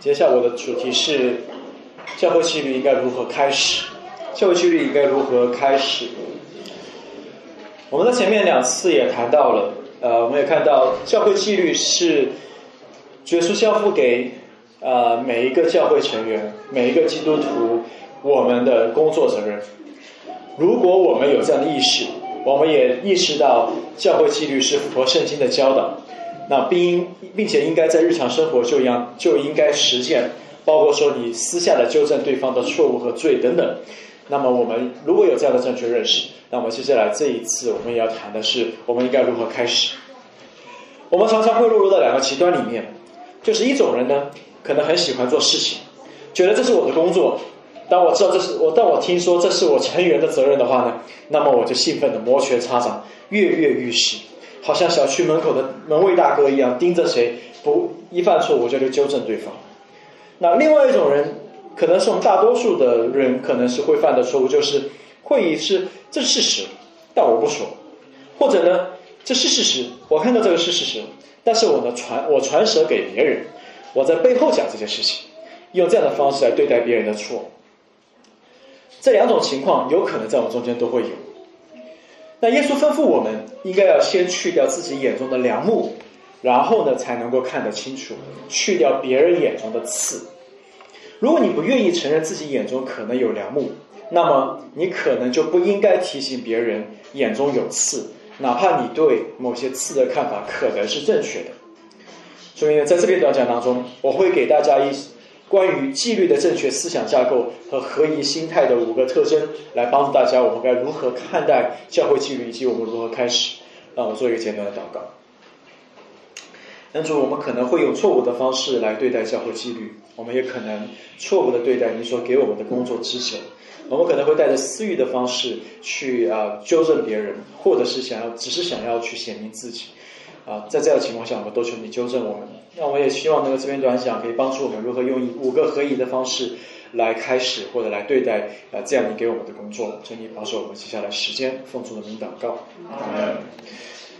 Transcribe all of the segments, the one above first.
接下来我的主题是教会纪律应该如何开始？教会纪律应该如何开始？我们在前面两次也谈到了，呃，我们也看到教会纪律是耶稣交付给呃每一个教会成员、每一个基督徒我们的工作责任。如果我们有这样的意识，我们也意识到教会纪律是符合圣经的教导。那并并且应该在日常生活就应就应该实践，包括说你私下的纠正对方的错误和罪等等。那么我们如果有这样的正确认识，那么接下来这一次我们也要谈的是我们应该如何开始。我们常常会落入到两个极端里面，就是一种人呢，可能很喜欢做事情，觉得这是我的工作。当我知道这是我，当我听说这是我成员的责任的话呢，那么我就兴奋的摩拳擦掌，跃跃欲试。好像小区门口的门卫大哥一样，盯着谁不一犯错我就去纠正对方。那另外一种人，可能是我们大多数的人可能是会犯的错误，就是会议是这是事实，但我不说，或者呢这是事实，我看到这个是事实，但是我呢传我传舌给别人，我在背后讲这件事情，用这样的方式来对待别人的错。这两种情况有可能在我们中间都会有。那耶稣吩咐我们，应该要先去掉自己眼中的梁木，然后呢，才能够看得清楚，去掉别人眼中的刺。如果你不愿意承认自己眼中可能有梁木，那么你可能就不应该提醒别人眼中有刺，哪怕你对某些刺的看法可能是正确的。所以呢，在这篇短讲当中，我会给大家一。关于纪律的正确思想架构和合一心态的五个特征，来帮助大家，我们该如何看待教会纪律，以及我们如何开始。让我做一个简短的祷告。恩主，我们可能会用错误的方式来对待教会纪律，我们也可能错误的对待你所给我们的工作职责。我们可能会带着私欲的方式去啊纠正别人，或者是想要只是想要去显明自己。啊，在这样的情况下，我们都求你纠正我们。那我也希望能够这篇短讲可以帮助我们如何用五个合一的方式来开始或者来对待啊这样你给我们的工作。求你保守我们接下来时间，奉主的名祷告。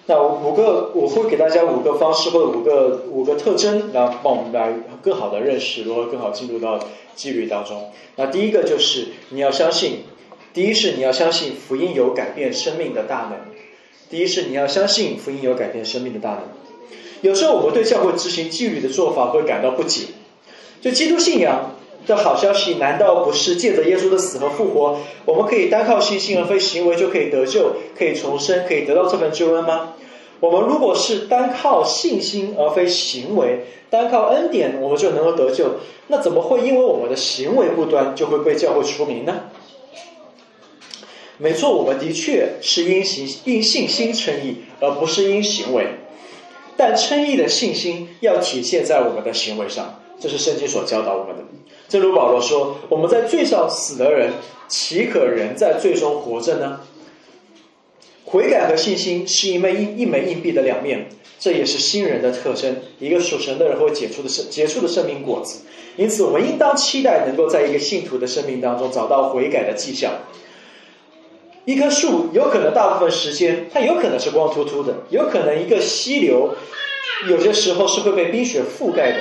那五个我会给大家五个方式或者五个五个特征，然后帮我们来更好的认识如何更好进入到纪律当中。那第一个就是你要相信，第一是你要相信福音有改变生命的大能。第一是你要相信福音有改变生命的大能。有时候我们对教会执行纪律的做法会感到不解。就基督信仰的好消息，难道不是借着耶稣的死和复活，我们可以单靠信心而非行为就可以得救、可以重生、可以得到这份救恩吗？我们如果是单靠信心而非行为，单靠恩典我们就能够得救，那怎么会因为我们的行为不端就会被教会除名呢？没错，我们的确是因行因信心称义，而不是因行为。但称义的信心要体现在我们的行为上，这是圣经所教导我们的。正如保罗说：“我们在罪上死的人，岂可仍在罪中活着呢？”悔改和信心是一枚一一枚硬币的两面，这也是新人的特征。一个属神的人会结出的生结出的生命果子。因此，我们应当期待能够在一个信徒的生命当中找到悔改的迹象。一棵树有可能大部分时间，它有可能是光秃秃的，有可能一个溪流，有些时候是会被冰雪覆盖的，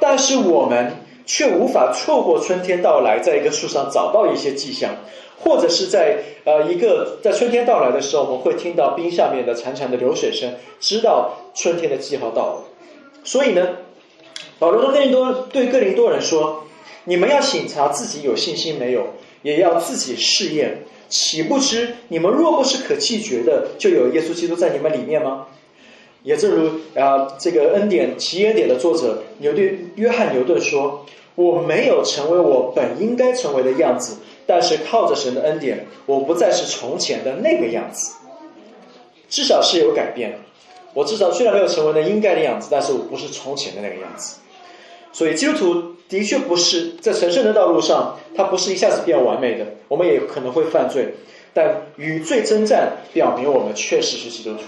但是我们却无法错过春天到来，在一个树上找到一些迹象，或者是在呃一个在春天到来的时候，我们会听到冰下面的潺潺的流水声，知道春天的记号到了。所以呢，保罗对哥林多对哥林多人说：“你们要醒察自己有信心没有，也要自己试验。”岂不知你们若不是可弃绝的，就有耶稣基督在你们里面吗？也正如啊，这个恩典奇恩典的作者牛顿约翰牛顿说：“我没有成为我本应该成为的样子，但是靠着神的恩典，我不再是从前的那个样子，至少是有改变。我至少虽然没有成为那应该的样子，但是我不是从前的那个样子。所以基督徒。”的确不是在神圣的道路上，它不是一下子变完美的。我们也可能会犯罪，但与罪征战，表明我们确实是基督徒。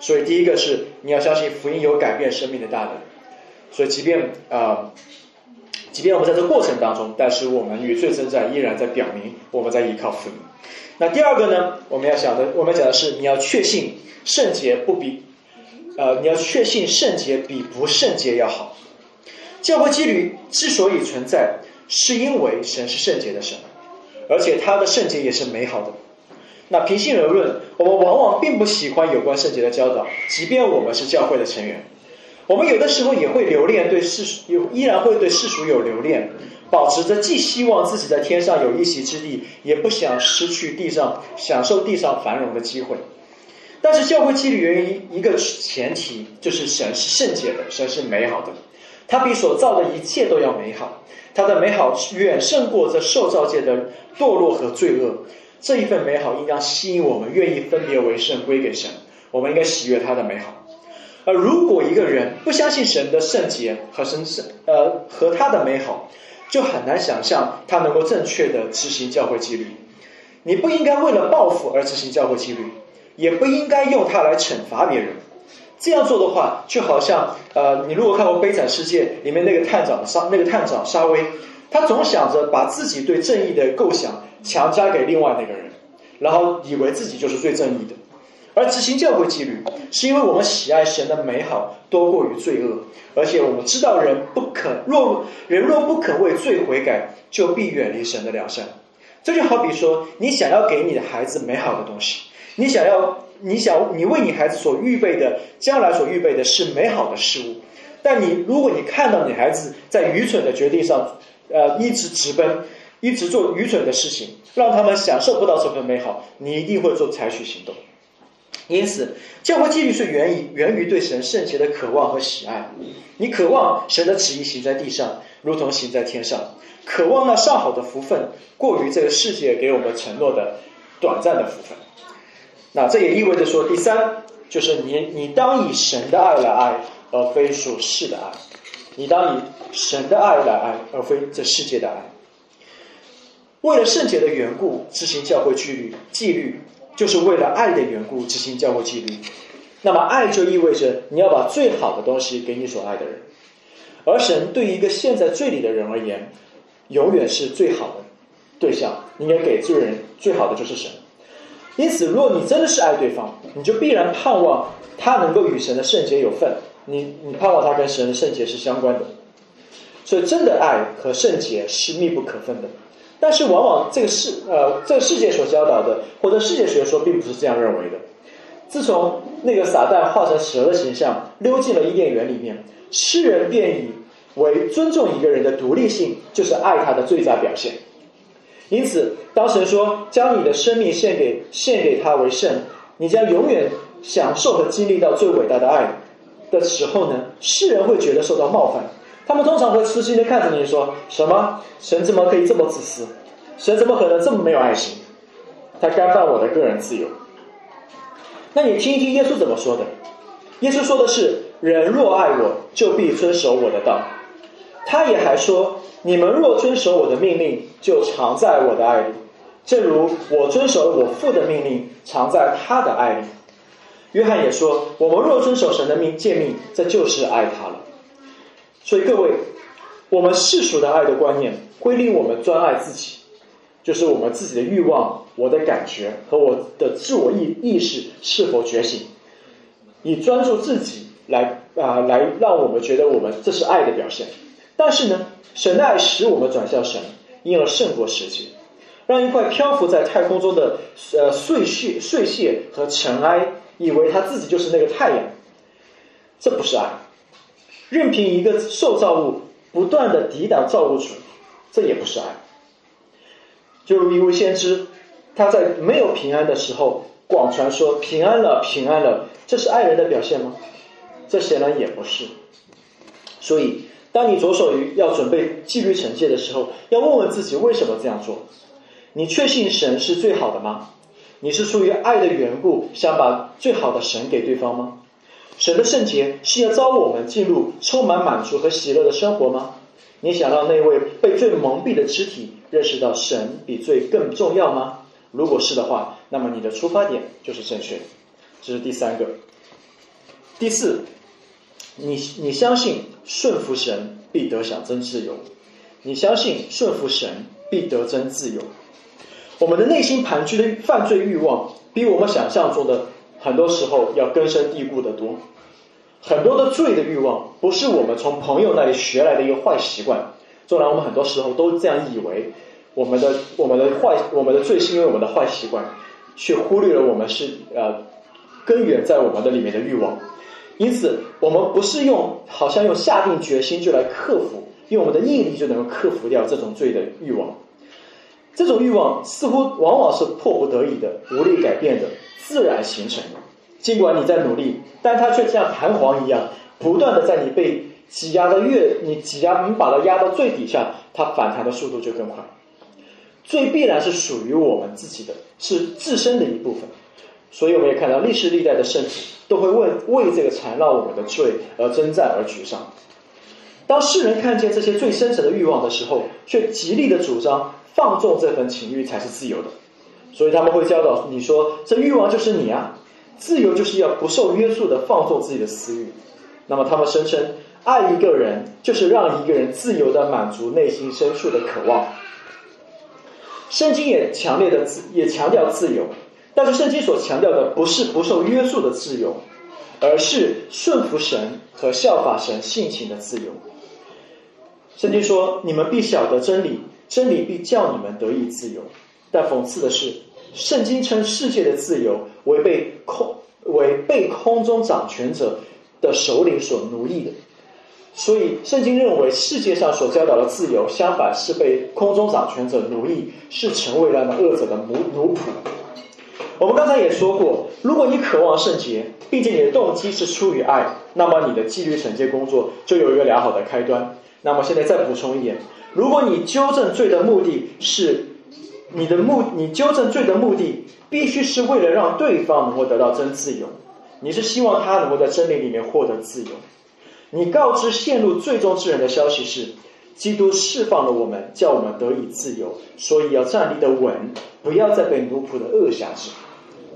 所以第一个是你要相信福音有改变生命的大能。所以即便啊，即便我们在这过程当中，但是我们与罪征战依然在表明我们在依靠福音。那第二个呢，我们要想的，我们讲的是你要确信圣洁不比，呃，你要确信圣洁比不圣洁要好。教会纪律之所以存在，是因为神是圣洁的神，而且他的圣洁也是美好的。那平心而论，我们往往并不喜欢有关圣洁的教导，即便我们是教会的成员，我们有的时候也会留恋对世俗，有依然会对世俗有留恋，保持着既希望自己在天上有一席之地，也不想失去地上享受地上繁荣的机会。但是教会纪律源于一个前提，就是神是圣洁的，神是美好的，他比所造的一切都要美好，他的美好远胜过这受造界的堕落和罪恶。这一份美好应当吸引我们，愿意分别为圣归给神。我们应该喜悦他的美好。而如果一个人不相信神的圣洁和神圣，呃，和他的美好，就很难想象他能够正确的执行教会纪律。你不应该为了报复而执行教会纪律，也不应该用它来惩罚别人。这样做的话，就好像，呃，你如果看过《悲惨世界》里面那个探长沙，那个探长沙威，他总想着把自己对正义的构想。强加给另外那个人，然后以为自己就是最正义的，而执行教会纪律，是因为我们喜爱神的美好多过于罪恶，而且我们知道人不肯若人若不肯为罪悔改，就必远离神的良善。这就好比说，你想要给你的孩子美好的东西，你想要你想你为你孩子所预备的将来所预备的是美好的事物，但你如果你看到你孩子在愚蠢的决定上，呃，一直直奔。一直做愚蠢的事情，让他们享受不到这份美好，你一定会做采取行动。因此，教会纪律是源于源于对神圣洁的渴望和喜爱。你渴望神的旨意行在地上，如同行在天上；渴望那上好的福分，过于这个世界给我们承诺的短暂的福分。那这也意味着说，第三就是你你当以神的爱来爱，而非属世的爱；你当以神的爱来爱，而非这世界的爱。为了圣洁的缘故执行教会纪律，纪律就是为了爱的缘故执行教会纪律。那么爱就意味着你要把最好的东西给你所爱的人，而神对于一个陷在罪里的人而言，永远是最好的对象。应该给罪人最好的就是神。因此，如果你真的是爱对方，你就必然盼望他能够与神的圣洁有份。你你盼望他跟神的圣洁是相关的。所以，真的爱和圣洁是密不可分的。但是，往往这个世呃，这个世界所教导的，或者世界学说，并不是这样认为的。自从那个撒旦化成蛇的形象溜进了伊甸园里面，诗人便以为尊重一个人的独立性就是爱他的最佳表现。因此，当神说将你的生命献给献给他为圣，你将永远享受和经历到最伟大的爱的时候呢，世人会觉得受到冒犯。他们通常会吃惊的看着你说：“什么？神怎么可以这么自私？神怎么可能这么没有爱心？他干犯我的个人自由。”那你听一听耶稣怎么说的？耶稣说的是：“人若爱我，就必遵守我的道。”他也还说：“你们若遵守我的命令，就常在我的爱里，正如我遵守了我父的命令，常在他的爱里。”约翰也说：“我们若遵守神的命诫命，这就是爱他了。”所以各位，我们世俗的爱的观念会令我们专爱自己，就是我们自己的欲望、我的感觉和我的自我意意识是否觉醒，以专注自己来啊来让我们觉得我们这是爱的表现。但是呢，神的爱使我们转向神，因而胜过世界，让一块漂浮在太空中的呃碎屑碎屑和尘埃，以为他自己就是那个太阳，这不是爱。任凭一个受造物不断的抵挡造物主，这也不是爱。就如一位先知，他在没有平安的时候广传说平安了，平安了，这是爱人的表现吗？这显然也不是。所以，当你着手于要准备纪律惩戒的时候，要问问自己为什么这样做？你确信神是最好的吗？你是出于爱的缘故，想把最好的神给对方吗？神的圣洁是要招我们进入充满满足和喜乐的生活吗？你想让那位被罪蒙蔽的肢体认识到神比罪更重要吗？如果是的话，那么你的出发点就是正确。这是第三个。第四，你你相信顺服神必得享真自由？你相信顺服神必得真自由？我们的内心盘踞的犯罪欲望，比我们想象中的很多时候要根深蒂固的多。很多的罪的欲望，不是我们从朋友那里学来的一个坏习惯。纵然我们很多时候都这样以为，我们的我们的坏我们的罪是因为我们的坏习惯，却忽略了我们是呃根源在我们的里面的欲望。因此，我们不是用好像用下定决心就来克服，用我们的毅力就能够克服掉这种罪的欲望。这种欲望似乎往往是迫不得已的、无力改变的、自然形成的。尽管你在努力，但它却像弹簧一样，不断的在你被挤压的越你挤压，你把它压到最底下，它反弹的速度就更快。罪必然是属于我们自己的，是自身的一部分。所以我们也看到历史历代的圣徒都会为为这个缠绕我们的罪而征战而沮丧。当世人看见这些最深层的欲望的时候，却极力的主张放纵这份情欲才是自由的。所以他们会教导你说：“这欲望就是你啊。”自由就是要不受约束的放纵自己的私欲，那么他们声称爱一个人就是让一个人自由的满足内心深处的渴望。圣经也强烈的也强调自由，但是圣经所强调的不是不受约束的自由，而是顺服神和效法神性情的自由。圣经说：“你们必晓得真理，真理必叫你们得以自由。”但讽刺的是。圣经称世界的自由为被空为被空中掌权者的首领所奴役的，所以圣经认为世界上所教导的自由，相反是被空中掌权者奴役，是成为了那恶者的奴奴仆。我们刚才也说过，如果你渴望圣洁，并且你的动机是出于爱，那么你的纪律惩戒工作就有一个良好的开端。那么现在再补充一点，如果你纠正罪的目的是。你的目，你纠正罪的目的，必须是为了让对方能够得到真自由。你是希望他能够在真理里面获得自由。你告知陷入罪中之人的消息是，基督释放了我们，叫我们得以自由，所以要站立的稳，不要再被奴仆的恶辖制。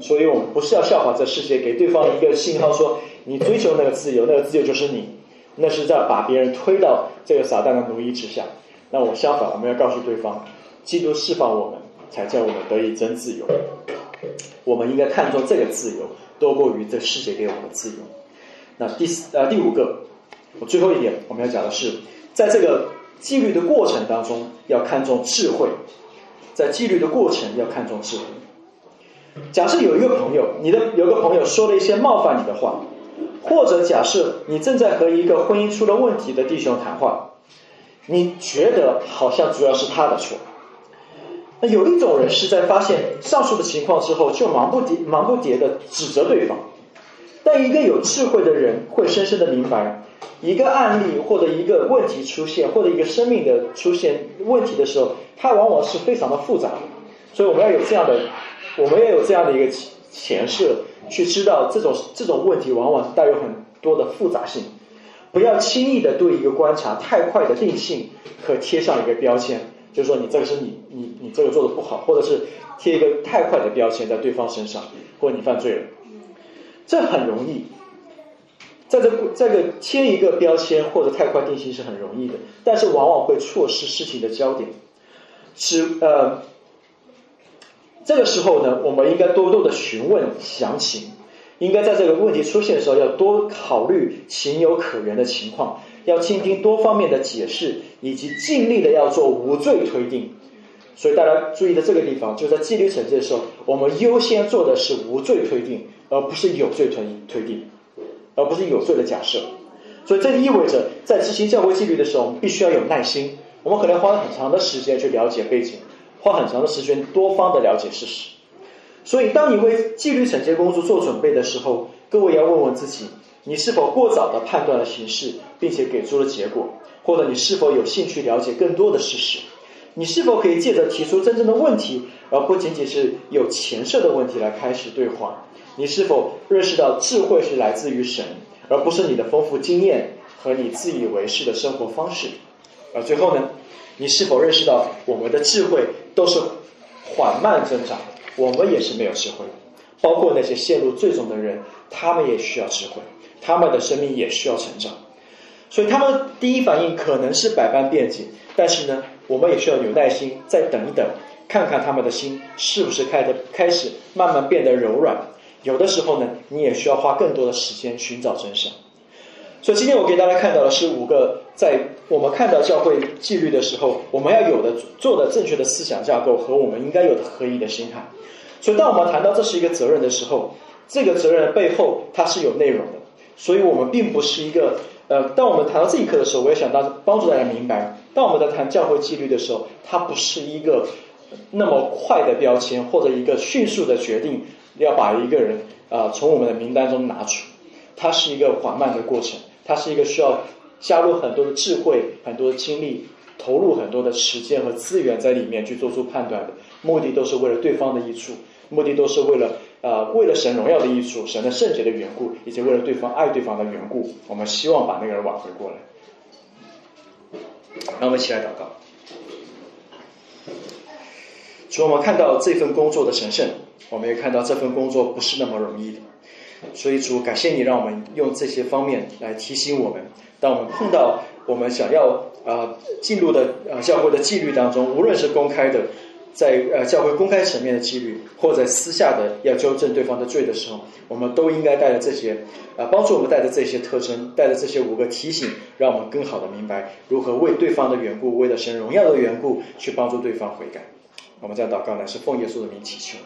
所以我们不是要效仿这世界，给对方一个信号说，你追求那个自由，那个自由就是你，那是在把别人推到这个撒旦的奴役之下。那我相反，我们要告诉对方，基督释放我们。才叫我们得以真自由。我们应该看重这个自由，多过于这世界给我们的自由。那第四呃第五个，我最后一点我们要讲的是，在这个纪律的过程当中，要看重智慧。在纪律的过程要看重智慧。假设有一个朋友，你的有个朋友说了一些冒犯你的话，或者假设你正在和一个婚姻出了问题的弟兄谈话，你觉得好像主要是他的错。那有一种人是在发现上述的情况之后，就忙不迭、忙不迭的指责对方。但一个有智慧的人会深深的明白，一个案例或者一个问题出现，或者一个生命的出现问题的时候，它往往是非常的复杂。所以我们要有这样的，我们要有这样的一个前设，去知道这种这种问题往往带有很多的复杂性。不要轻易的对一个观察太快的定性和贴上一个标签。就是说，你这个是你你你这个做的不好，或者是贴一个太快的标签在对方身上，或你犯罪了，这很容易，在这这个贴一个标签或者太快定性是很容易的，但是往往会错失事情的焦点。是呃，这个时候呢，我们应该多多的询问详情，应该在这个问题出现的时候要多考虑情有可原的情况。要倾听多方面的解释，以及尽力的要做无罪推定。所以大家注意的这个地方，就在纪律惩戒的时候，我们优先做的是无罪推定，而不是有罪推推定，而不是有罪的假设。所以这意味着，在执行教会纪律的时候，我们必须要有耐心。我们可能花了很长的时间去了解背景，花很长的时间多方的了解事实。所以，当你为纪律惩戒工作做准备的时候，各位要问问自己。你是否过早的判断了形势，并且给出了结果？或者你是否有兴趣了解更多的事实？你是否可以借着提出真正的问题，而不仅仅是有前设的问题来开始对话？你是否认识到智慧是来自于神，而不是你的丰富经验和你自以为是的生活方式？而最后呢？你是否认识到我们的智慧都是缓慢增长？我们也是没有智慧，包括那些陷入最终的人，他们也需要智慧。他们的生命也需要成长，所以他们第一反应可能是百般辩解，但是呢，我们也需要有耐心，再等一等，看看他们的心是不是开的开始慢慢变得柔软。有的时候呢，你也需要花更多的时间寻找真相。所以今天我给大家看到的是五个，在我们看到教会纪律的时候，我们要有的做的正确的思想架构和我们应该有的合一的心态。所以当我们谈到这是一个责任的时候，这个责任的背后它是有内容的。所以我们并不是一个呃，当我们谈到这一课的时候，我也想到帮助大家明白，当我们在谈教会纪律的时候，它不是一个那么快的标签或者一个迅速的决定要把一个人啊从我们的名单中拿出，它是一个缓慢的过程。它是一个需要加入很多的智慧、很多的精力、投入很多的时间和资源在里面去做出判断的，目的都是为了对方的益处，目的都是为了呃为了神荣耀的益处、神的圣洁的缘故，以及为了对方爱对方的缘故，我们希望把那个人挽回过来。让我们一起来祷告。从我们看到这份工作的神圣，我们也看到这份工作不是那么容易的。所以主，感谢你让我们用这些方面来提醒我们，当我们碰到我们想要啊进入的呃教会的纪律当中，无论是公开的，在呃教会公开层面的纪律，或者私下的要纠正对方的罪的时候，我们都应该带着这些啊帮助我们带着这些特征，带着这些五个提醒，让我们更好的明白如何为对方的缘故，为了神荣耀的缘故去帮助对方悔改。我们在祷告呢，是奉耶稣的名祈求。